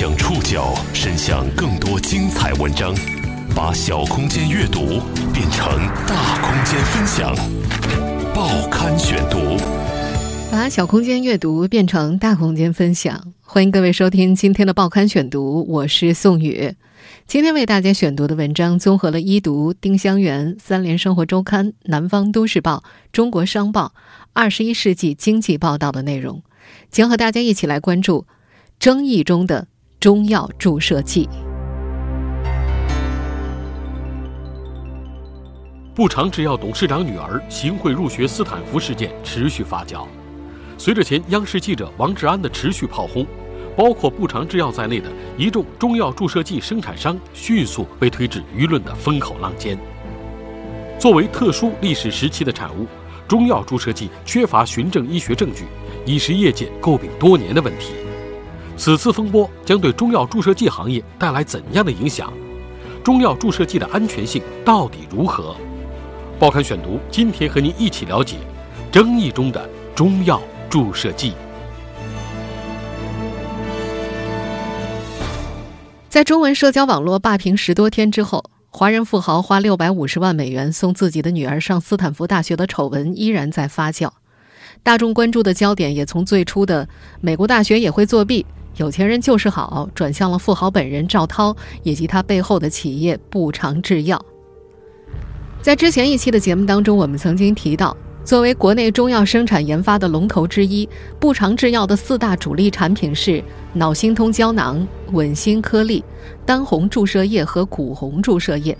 将触角伸向更多精彩文章，把小空间阅读变成大空间分享。报刊选读，把小空间阅读变成大空间分享。欢迎各位收听今天的报刊选读，我是宋宇。今天为大家选读的文章综合了一读、丁香园、三联生活周刊、南方都市报、中国商报、二十一世纪经济报道的内容，将和大家一起来关注争议中的中药注射剂。步长制药董事长女儿行贿入学斯坦福事件持续发酵，随着前央视记者王志安的持续炮轰。包括步长制药在内的一众中药注射剂生产商迅速被推至舆论的风口浪尖。作为特殊历史时期的产物，中药注射剂缺乏循证医学证据，已是业界诟病多年的问题。此次风波将对中药注射剂行业带来怎样的影响？中药注射剂的安全性到底如何？报刊选读今天和您一起了解争议中的中药注射剂。在中文社交网络霸屏十多天之后，华人富豪花六百五十万美元送自己的女儿上斯坦福大学的丑闻依然在发酵。大众关注的焦点也从最初的“美国大学也会作弊，有钱人就是好”，转向了富豪本人赵涛以及他背后的企业步长制药。在之前一期的节目当中，我们曾经提到。作为国内中药生产研发的龙头之一，步长制药的四大主力产品是脑心通胶囊、稳心颗粒、丹红注射液和骨红注射液。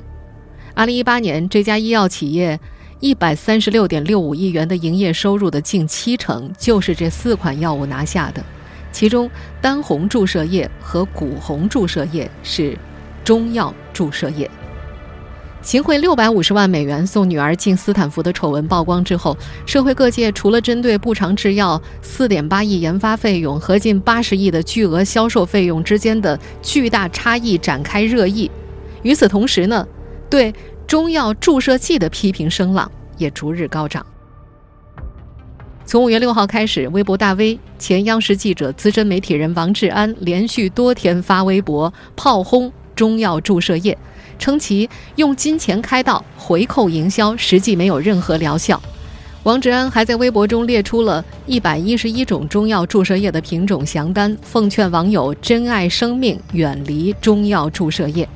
二零一八年，这家医药企业一百三十六点六五亿元的营业收入的近七成就是这四款药物拿下的，其中丹红注射液和骨红注射液是中药注射液。行贿六百五十万美元送女儿进斯坦福的丑闻曝光之后，社会各界除了针对步长制药四点八亿研发费用和近八十亿的巨额销售费用之间的巨大差异展开热议，与此同时呢，对中药注射剂的批评声浪也逐日高涨。从五月六号开始，微博大 V、前央视记者、资深媒体人王志安连续多天发微博炮轰中药注射液。称其用金钱开道、回扣营销，实际没有任何疗效。王志安还在微博中列出了一百一十一种中药注射液的品种详单，奉劝网友珍爱生命，远离中药注射液。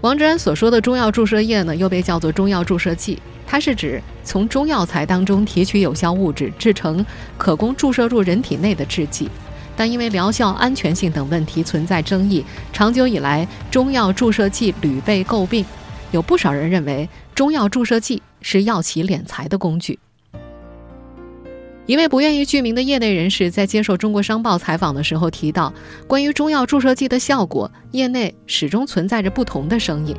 王志安所说的中药注射液呢，又被叫做中药注射剂，它是指从中药材当中提取有效物质，制成可供注射入人体内的制剂。但因为疗效、安全性等问题存在争议，长久以来中药注射剂屡被诟病。有不少人认为中药注射剂是药企敛财的工具。一位不愿意具名的业内人士在接受《中国商报》采访的时候提到，关于中药注射剂的效果，业内始终存在着不同的声音。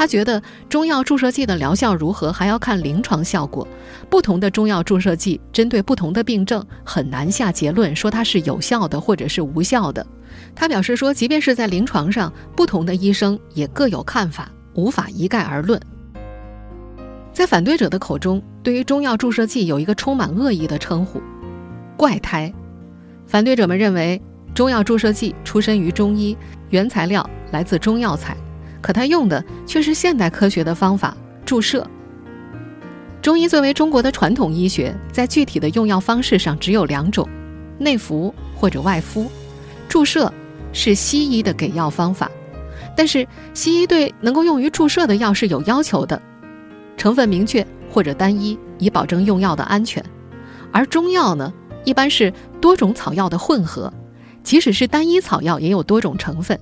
他觉得中药注射剂的疗效如何，还要看临床效果。不同的中药注射剂针对不同的病症，很难下结论说它是有效的或者是无效的。他表示说，即便是在临床上，不同的医生也各有看法，无法一概而论。在反对者的口中，对于中药注射剂有一个充满恶意的称呼——怪胎。反对者们认为，中药注射剂出身于中医，原材料来自中药材。可他用的却是现代科学的方法注射。中医作为中国的传统医学，在具体的用药方式上只有两种：内服或者外敷。注射是西医的给药方法，但是西医对能够用于注射的药是有要求的，成分明确或者单一，以保证用药的安全。而中药呢，一般是多种草药的混合，即使是单一草药，也有多种成分。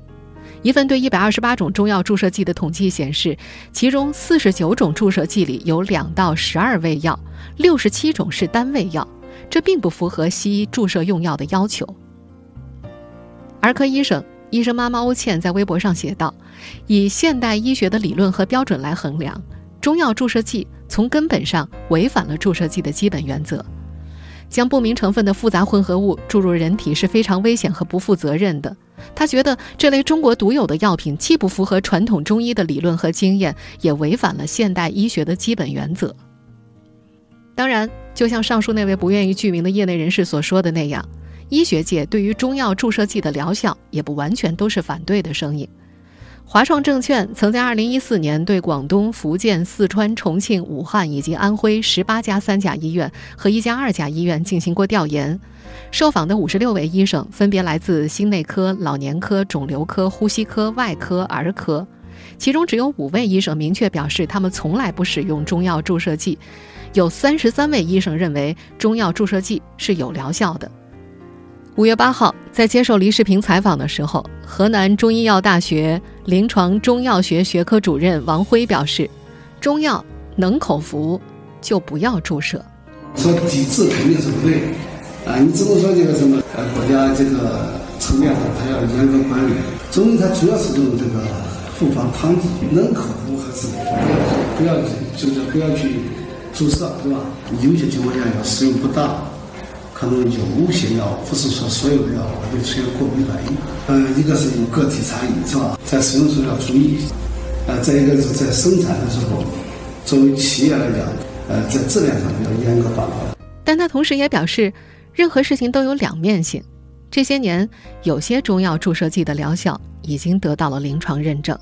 一份对一百二十八种中药注射剂的统计显示，其中四十九种注射剂里有两到十二味药，六十七种是单味药，这并不符合西医注射用药的要求。儿科医生、医生妈妈欧倩在微博上写道：“以现代医学的理论和标准来衡量，中药注射剂从根本上违反了注射剂的基本原则。”将不明成分的复杂混合物注入人体是非常危险和不负责任的。他觉得这类中国独有的药品既不符合传统中医的理论和经验，也违反了现代医学的基本原则。当然，就像上述那位不愿意具名的业内人士所说的那样，医学界对于中药注射剂的疗效也不完全都是反对的声音。华创证券曾在2014年对广东、福建、四川、重庆、武汉以及安徽18家三甲医院和一家二甲医院进行过调研，受访的56位医生分别来自心内科、老年科、肿瘤科、呼吸科、外科、儿科，其中只有五位医生明确表示他们从来不使用中药注射剂，有33位医生认为中药注射剂是有疗效的。五月八号，在接受黎世平采访的时候，河南中医药大学临床中药学学科主任王辉表示：“中药能口服，就不要注射。说抵制肯定是不对啊！你只能说这个什么呃，国家这个层面上，它要严格管理。中医它主要是用这个复方汤剂，能口服还是不要不要就是不要去注射，对吧？有些情况下要使用不当。”可能有些药不是说所有的药会出现过敏反应，呃，一个是有个体差异，是吧？在使用时候要注意，呃，再一个是在生产的时候，作为企业来讲，呃，在质量上要严格把关。但他同时也表示，任何事情都有两面性。这些年，有些中药注射剂的疗效已经得到了临床认证。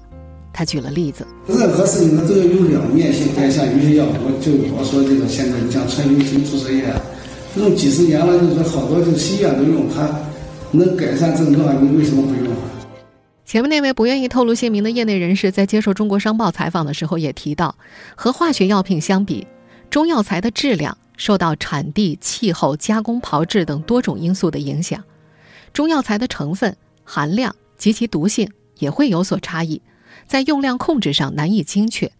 他举了例子，任何事情它都要有两面性。像有些药，我就我说这个，现在你像川芎型注射液。用几十年了，就是好多就西药都用，它能改善症状，你为什么不用？前面那位不愿意透露姓名的业内人士在接受中国商报采访的时候也提到，和化学药品相比，中药材的质量受到产地、气候、加工炮制等多种因素的影响，中药材的成分含量及其毒性也会有所差异，在用量控制上难以精确。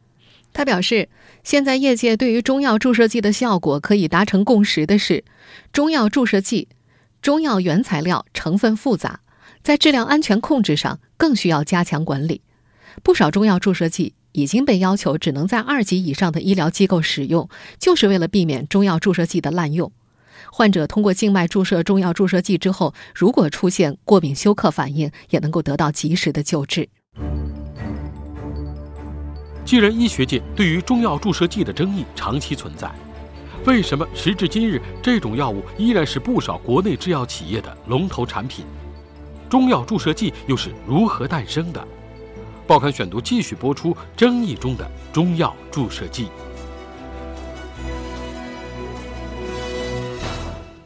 他表示，现在业界对于中药注射剂的效果可以达成共识的是，中药注射剂，中药原材料成分复杂，在质量安全控制上更需要加强管理。不少中药注射剂已经被要求只能在二级以上的医疗机构使用，就是为了避免中药注射剂的滥用。患者通过静脉注射中药注射剂之后，如果出现过敏休克反应，也能够得到及时的救治。既然医学界对于中药注射剂的争议长期存在，为什么时至今日这种药物依然是不少国内制药企业的龙头产品？中药注射剂又是如何诞生的？报刊选读继续播出争议中的中药注射剂。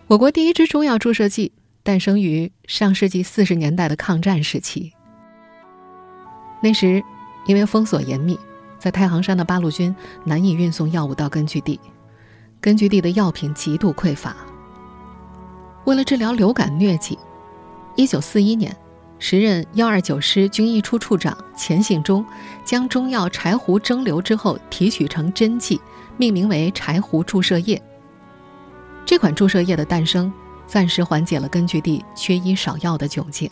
我国第一支中药注射剂诞生于上世纪四十年代的抗战时期，那时因为封锁严密。在太行山的八路军难以运送药物到根据地，根据地的药品极度匮乏。为了治疗流感疟疾，一九四一年，时任幺二九师军医处处长钱信忠将中药柴胡蒸馏之后提取成针剂，命名为柴胡注射液。这款注射液的诞生，暂时缓解了根据地缺医少药的窘境。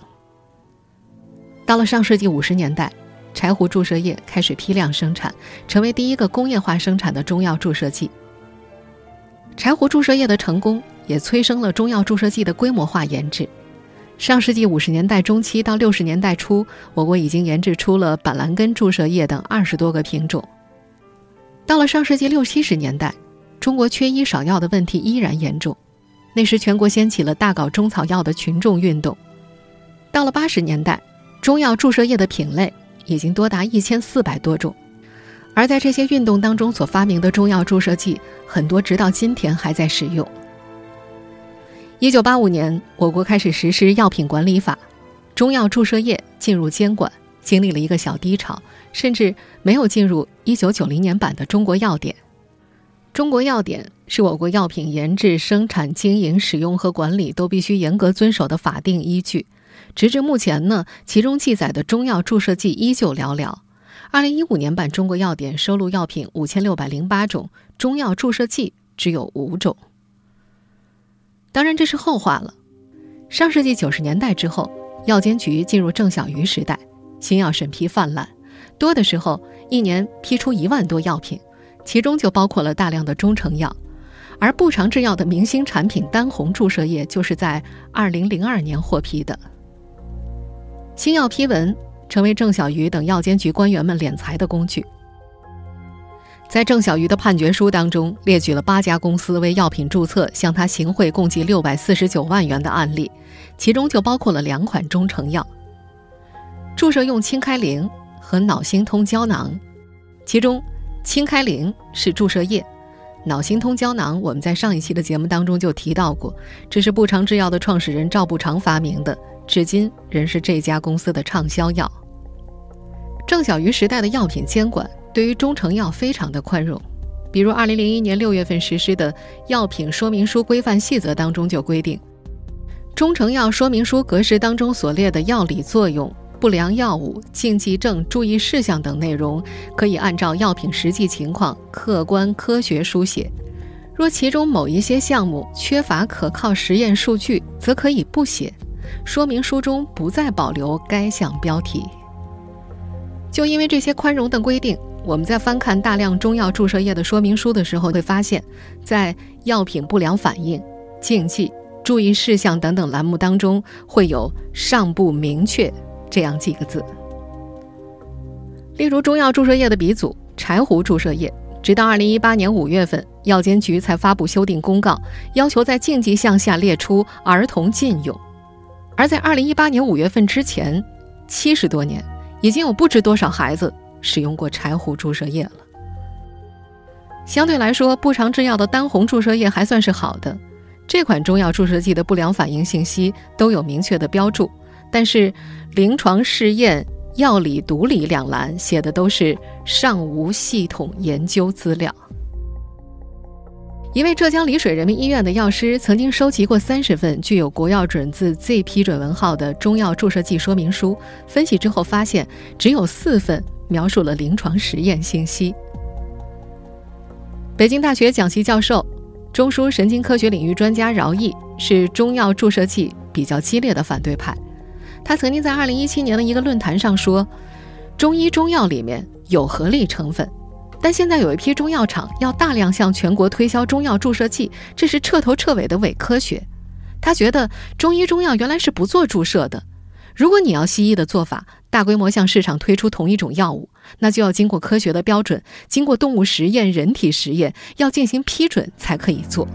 到了上世纪五十年代。柴胡注射液开始批量生产，成为第一个工业化生产的中药注射剂。柴胡注射液的成功，也催生了中药注射剂的规模化研制。上世纪五十年代中期到六十年代初，我国已经研制出了板蓝根注射液等二十多个品种。到了上世纪六七十年代，中国缺医少药的问题依然严重，那时全国掀起了大搞中草药的群众运动。到了八十年代，中药注射液的品类。已经多达一千四百多种，而在这些运动当中所发明的中药注射剂，很多直到今天还在使用。一九八五年，我国开始实施药品管理法，中药注射液进入监管，经历了一个小低潮，甚至没有进入一九九零年版的《中国药典》。《中国药典》是我国药品研制、生产、经营、使用和管理都必须严格遵守的法定依据。直至目前呢，其中记载的中药注射剂依旧寥寥。二零一五年版《中国药典》收录药品五千六百零八种，中药注射剂只有五种。当然，这是后话了。上世纪九十年代之后，药监局进入郑小鱼时代，新药审批泛滥，多的时候一年批出一万多药品，其中就包括了大量的中成药。而不长制药的明星产品丹红注射液，就是在二零零二年获批的。新药批文成为郑小鱼等药监局官员们敛财的工具。在郑小鱼的判决书当中，列举了八家公司为药品注册向他行贿共计六百四十九万元的案例，其中就包括了两款中成药——注射用氢开灵和脑心通胶囊。其中，氢开灵是注射液，脑心通胶囊我们在上一期的节目当中就提到过，这是步长制药的创始人赵步长发明的，至今仍是这家公司的畅销药。郑小鱼时代的药品监管。对于中成药非常的宽容，比如二零零一年六月份实施的药品说明书规范细则当中就规定，中成药说明书格式当中所列的药理作用、不良药物、禁忌症、注意事项等内容，可以按照药品实际情况客观科学书写。若其中某一些项目缺乏可靠实验数据，则可以不写。说明书中不再保留该项标题。就因为这些宽容的规定。我们在翻看大量中药注射液的说明书的时候，会发现，在药品不良反应、禁忌、注意事项等等栏目当中，会有“尚不明确”这样几个字。例如，中药注射液的鼻祖柴胡注射液，直到二零一八年五月份，药监局才发布修订公告，要求在禁忌项下列出儿童禁用。而在二零一八年五月份之前，七十多年，已经有不知多少孩子。使用过柴胡注射液了。相对来说，步长制药的丹红注射液还算是好的。这款中药注射剂的不良反应信息都有明确的标注，但是临床试验、药理毒理两栏写的都是尚无系统研究资料。一位浙江丽水人民医院的药师曾经收集过三十份具有国药准字 Z 批准文号的中药注射剂说明书，分析之后发现，只有四份。描述了临床实验信息。北京大学讲席教授、中枢神经科学领域专家饶毅是中药注射剂比较激烈的反对派。他曾经在2017年的一个论坛上说：“中医中药里面有合理成分，但现在有一批中药厂要大量向全国推销中药注射剂，这是彻头彻尾的伪科学。”他觉得中医中药原来是不做注射的。如果你要西医的做法，大规模向市场推出同一种药物，那就要经过科学的标准，经过动物实验、人体实验，要进行批准才可以做。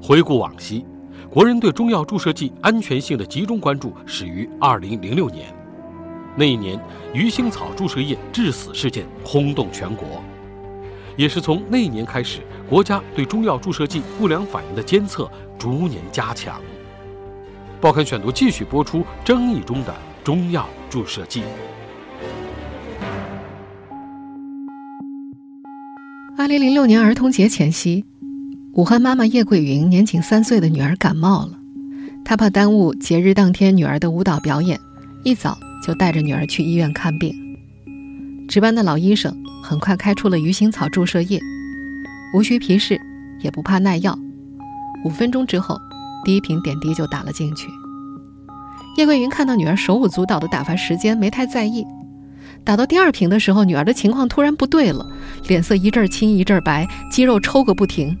回顾往昔，国人对中药注射剂安全性的集中关注始于二零零六年，那一年鱼腥草注射液致死事件轰动全国，也是从那一年开始，国家对中药注射剂不良反应的监测逐年加强。报刊选读继续播出争议中的中药注射剂。二零零六年儿童节前夕，武汉妈妈叶桂云年仅三岁的女儿感冒了，她怕耽误节日当天女儿的舞蹈表演，一早就带着女儿去医院看病。值班的老医生很快开出了鱼腥草注射液，无需皮试，也不怕耐药，五分钟之后。第一瓶点滴就打了进去。叶桂云看到女儿手舞足蹈的打发时间，没太在意。打到第二瓶的时候，女儿的情况突然不对了，脸色一阵青一阵白，肌肉抽个不停。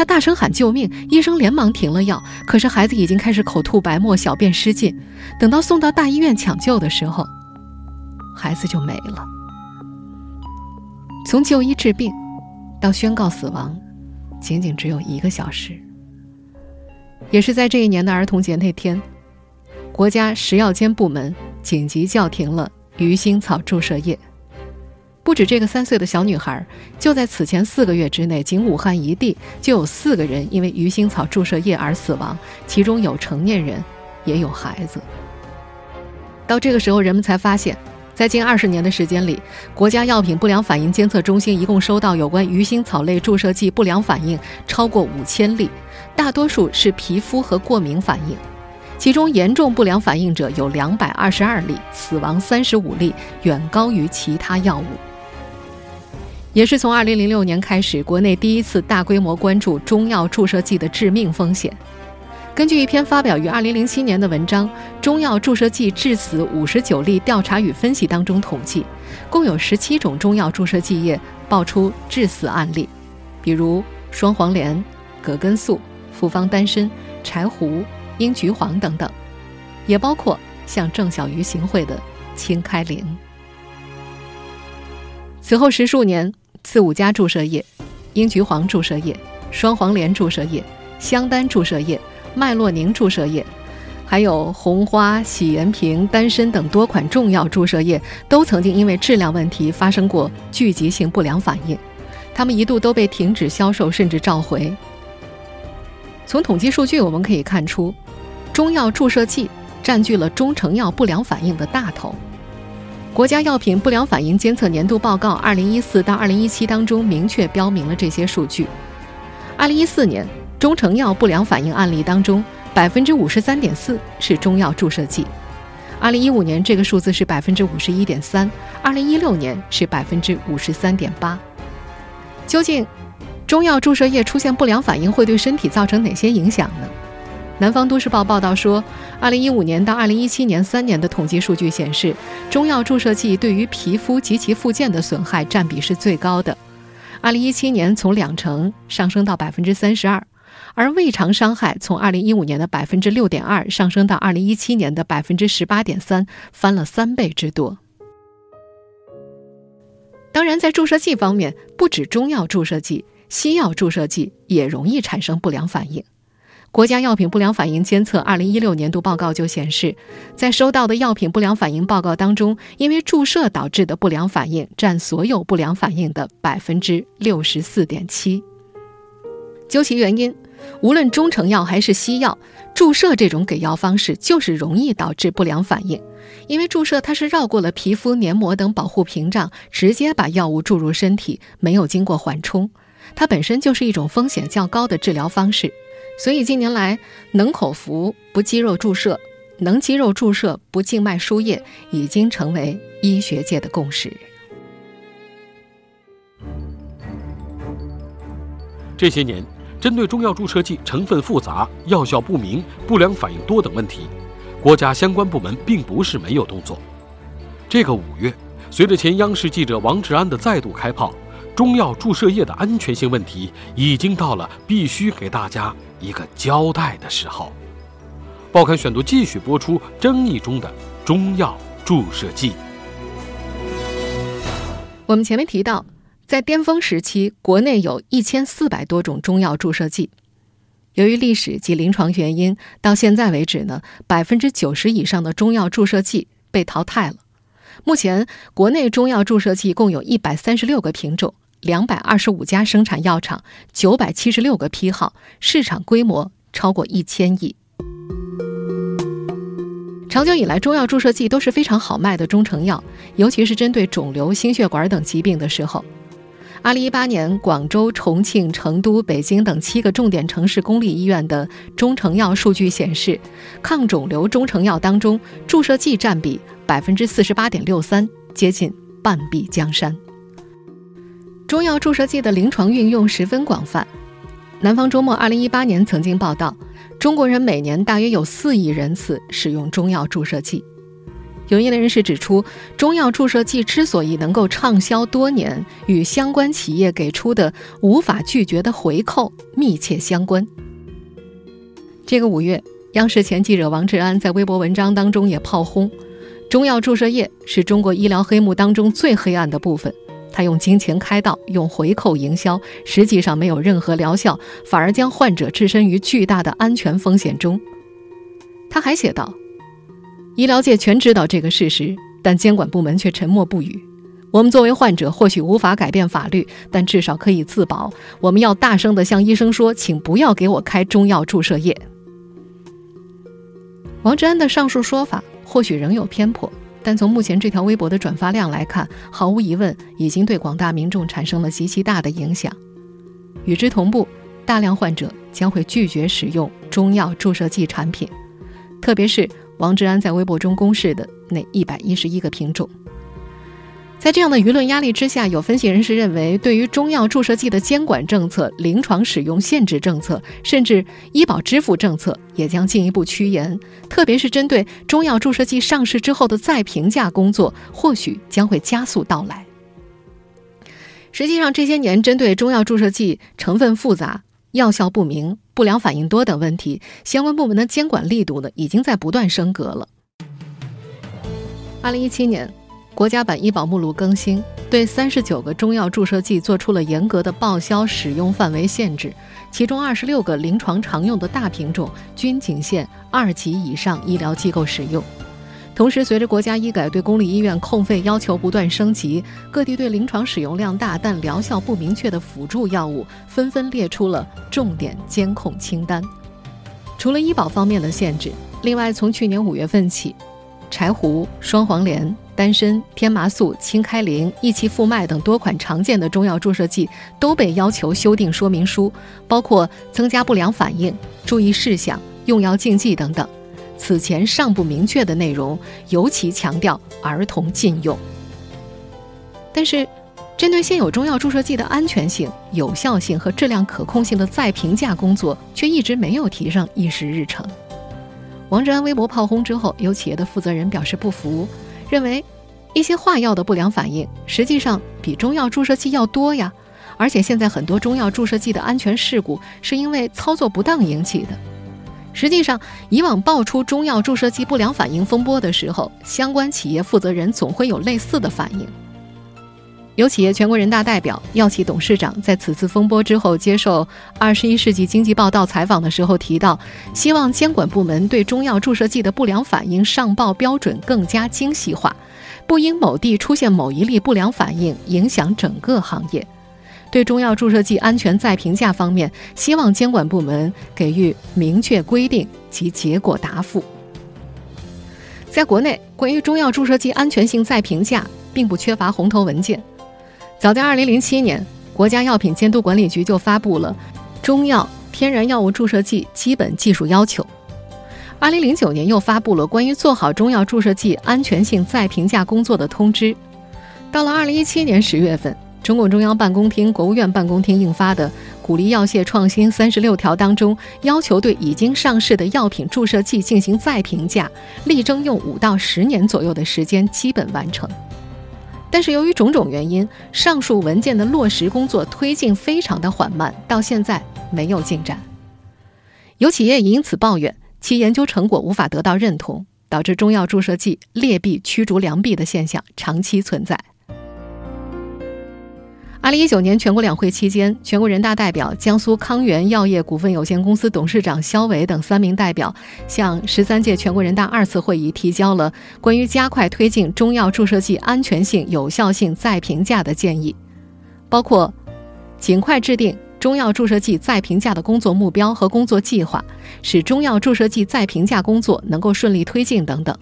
他大声喊救命，医生连忙停了药。可是孩子已经开始口吐白沫，小便失禁。等到送到大医院抢救的时候，孩子就没了。从就医治病到宣告死亡，仅仅只有一个小时。也是在这一年的儿童节那天，国家食药监部门紧急叫停了鱼腥草注射液。不止这个三岁的小女孩，就在此前四个月之内，仅武汉一地就有四个人因为鱼腥草注射液而死亡，其中有成年人，也有孩子。到这个时候，人们才发现，在近二十年的时间里，国家药品不良反应监测中心一共收到有关鱼腥草类注射剂不良反应超过五千例。大多数是皮肤和过敏反应，其中严重不良反应者有两百二十二例，死亡三十五例，远高于其他药物。也是从二零零六年开始，国内第一次大规模关注中药注射剂的致命风险。根据一篇发表于二零零七年的文章《中药注射剂致死五十九例调查与分析》当中统计，共有十七种中药注射剂液爆出致死案例，比如双黄连、葛根素。复方丹参、柴胡、鹰菊黄等等，也包括向郑小鱼行贿的清开灵。此后十数年，刺五加注射液、英菊黄注射液、双黄连注射液、香丹注射液、麦洛宁注射液，还有红花、喜颜平、丹参等多款重要注射液，都曾经因为质量问题发生过聚集性不良反应，它们一度都被停止销售，甚至召回。从统计数据我们可以看出，中药注射剂占据了中成药不良反应的大头。国家药品不良反应监测年度报告二零一四到二零一七当中明确标明了这些数据。二零一四年中成药不良反应案例当中，百分之五十三点四是中药注射剂；二零一五年这个数字是百分之五十一点三，二零一六年是百分之五十三点八。究竟中药注射液出现不良反应会对身体造成哪些影响呢？南方都市报报道说，二零一五年到二零一七年三年的统计数据显示，中药注射剂对于皮肤及其附件的损害占比是最高的。二零一七年从两成上升到百分之三十二，而胃肠伤害从二零一五年的百分之六点二上升到二零一七年的百分之十八点三，翻了三倍之多。当然，在注射剂方面，不止中药注射剂，西药注射剂也容易产生不良反应。国家药品不良反应监测二零一六年度报告就显示，在收到的药品不良反应报告当中，因为注射导致的不良反应占所有不良反应的百分之六十四点七。究其原因，无论中成药还是西药，注射这种给药方式就是容易导致不良反应，因为注射它是绕过了皮肤黏膜等保护屏障，直接把药物注入身体，没有经过缓冲，它本身就是一种风险较高的治疗方式。所以近年来，能口服不肌肉注射，能肌肉注射不静脉输液，已经成为医学界的共识。这些年，针对中药注射剂成分复杂、药效不明、不良反应多等问题，国家相关部门并不是没有动作。这个五月，随着前央视记者王志安的再度开炮。中药注射液的安全性问题已经到了必须给大家一个交代的时候。报刊选读继续播出争议中的中药注射剂。我们前面提到，在巅峰时期，国内有一千四百多种中药注射剂。由于历史及临床原因，到现在为止呢，百分之九十以上的中药注射剂被淘汰了。目前，国内中药注射剂共有一百三十六个品种。两百二十五家生产药厂，九百七十六个批号，市场规模超过一千亿。长久以来，中药注射剂都是非常好卖的中成药，尤其是针对肿瘤、心血管等疾病的时候。二零一八年，广州、重庆、成都、北京等七个重点城市公立医院的中成药数据显示，抗肿瘤中成药当中，注射剂占比百分之四十八点六三，接近半壁江山。中药注射剂的临床运用十分广泛。南方周末二零一八年曾经报道，中国人每年大约有四亿人次使用中药注射剂。有业内人士指出，中药注射剂之所以能够畅销多年，与相关企业给出的无法拒绝的回扣密切相关。这个五月，央视前记者王志安在微博文章当中也炮轰，中药注射液是中国医疗黑幕当中最黑暗的部分。他用金钱开道，用回扣营销，实际上没有任何疗效，反而将患者置身于巨大的安全风险中。他还写道：“医疗界全知道这个事实，但监管部门却沉默不语。我们作为患者，或许无法改变法律，但至少可以自保。我们要大声地向医生说，请不要给我开中药注射液。”王志安的上述说法或许仍有偏颇。但从目前这条微博的转发量来看，毫无疑问已经对广大民众产生了极其大的影响。与之同步，大量患者将会拒绝使用中药注射剂产品，特别是王志安在微博中公示的那一百一十一个品种。在这样的舆论压力之下，有分析人士认为，对于中药注射剂的监管政策、临床使用限制政策，甚至医保支付政策也将进一步趋严。特别是针对中药注射剂上市之后的再评价工作，或许将会加速到来。实际上，这些年针对中药注射剂成分复杂、药效不明、不良反应多等问题，相关部门的监管力度呢，已经在不断升格了。二零一七年。国家版医保目录更新，对三十九个中药注射剂做出了严格的报销使用范围限制，其中二十六个临床常用的大品种均仅限二级以上医疗机构使用。同时，随着国家医改对公立医院控费要求不断升级，各地对临床使用量大但疗效不明确的辅助药物纷纷列出了重点监控清单。除了医保方面的限制，另外从去年五月份起，柴胡、双黄连、丹参、天麻素、清开灵、益气复脉等多款常见的中药注射剂都被要求修订说明书，包括增加不良反应、注意事项、用药禁忌等等。此前尚不明确的内容，尤其强调儿童禁用。但是，针对现有中药注射剂的安全性、有效性和质量可控性的再评价工作，却一直没有提上议事日程。王志安微博炮轰之后，有企业的负责人表示不服，认为一些化药的不良反应实际上比中药注射剂要多呀，而且现在很多中药注射剂的安全事故是因为操作不当引起的。实际上，以往爆出中药注射剂不良反应风波的时候，相关企业负责人总会有类似的反应。有企业全国人大代表、药企董事长在此次风波之后接受《二十一世纪经济报道》采访的时候提到，希望监管部门对中药注射剂的不良反应上报标准更加精细化，不因某地出现某一例不良反应影响整个行业。对中药注射剂安全再评价方面，希望监管部门给予明确规定及结果答复。在国内，关于中药注射剂安全性再评价并不缺乏红头文件。早在2007年，国家药品监督管理局就发布了《中药、天然药物注射剂基本技术要求》。2009年又发布了关于做好中药注射剂安全性再评价工作的通知。到了2017年10月份。中共中央办公厅、国务院办公厅印发的《鼓励药械创新三十六条》当中，要求对已经上市的药品注射剂进行再评价，力争用五到十年左右的时间基本完成。但是由于种种原因，上述文件的落实工作推进非常的缓慢，到现在没有进展。有企业也因此抱怨其研究成果无法得到认同，导致中药注射剂劣币驱逐良币的现象长期存在。二零一九年全国两会期间，全国人大代表、江苏康源药业股份有限公司董事长肖伟等三名代表向十三届全国人大二次会议提交了关于加快推进中药注射剂安全性、有效性再评价的建议，包括尽快制定中药注射剂再评价的工作目标和工作计划，使中药注射剂再评价工作能够顺利推进等等。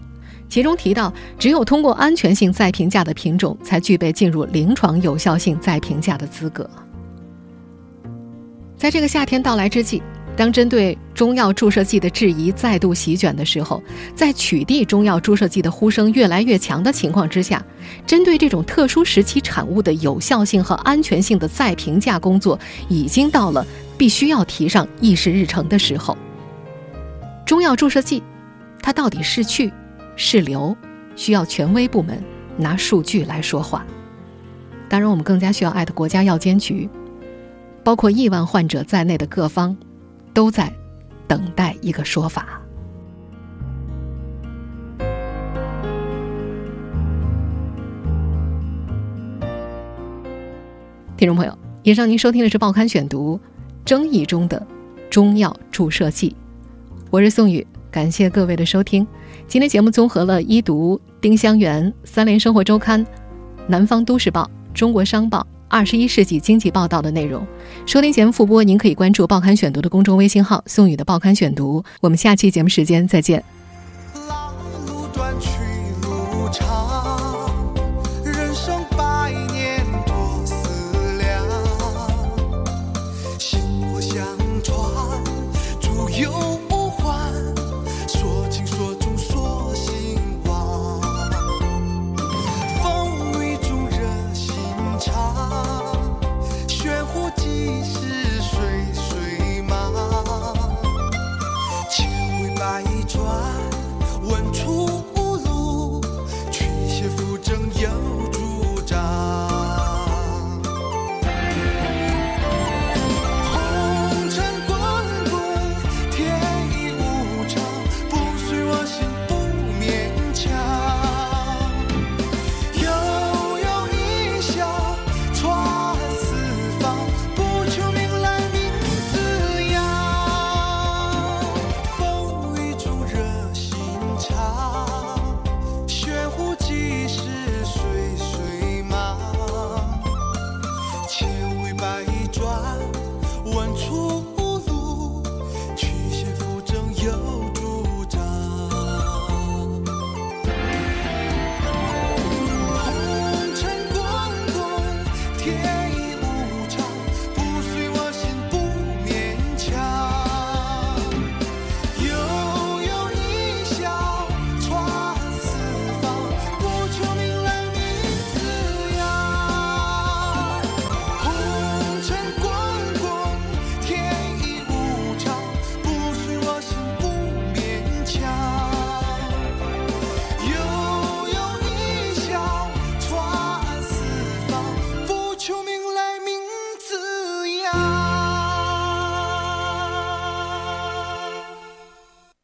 其中提到，只有通过安全性再评价的品种，才具备进入临床有效性再评价的资格。在这个夏天到来之际，当针对中药注射剂的质疑再度席卷的时候，在取缔中药注射剂的呼声越来越强的情况之下，针对这种特殊时期产物的有效性和安全性的再评价工作，已经到了必须要提上议事日程的时候。中药注射剂，它到底是去？是流，需要权威部门拿数据来说话。当然，我们更加需要艾特国家药监局，包括亿万患者在内的各方，都在等待一个说法。听众朋友，以上您收听的是《报刊选读》，争议中的中药注射剂，我是宋宇。感谢各位的收听，今天节目综合了一读、丁香园、三联生活周刊、南方都市报、中国商报、二十一世纪经济报道的内容。收听节目复播，您可以关注《报刊选读》的公众微信号“宋宇的报刊选读”。我们下期节目时间再见。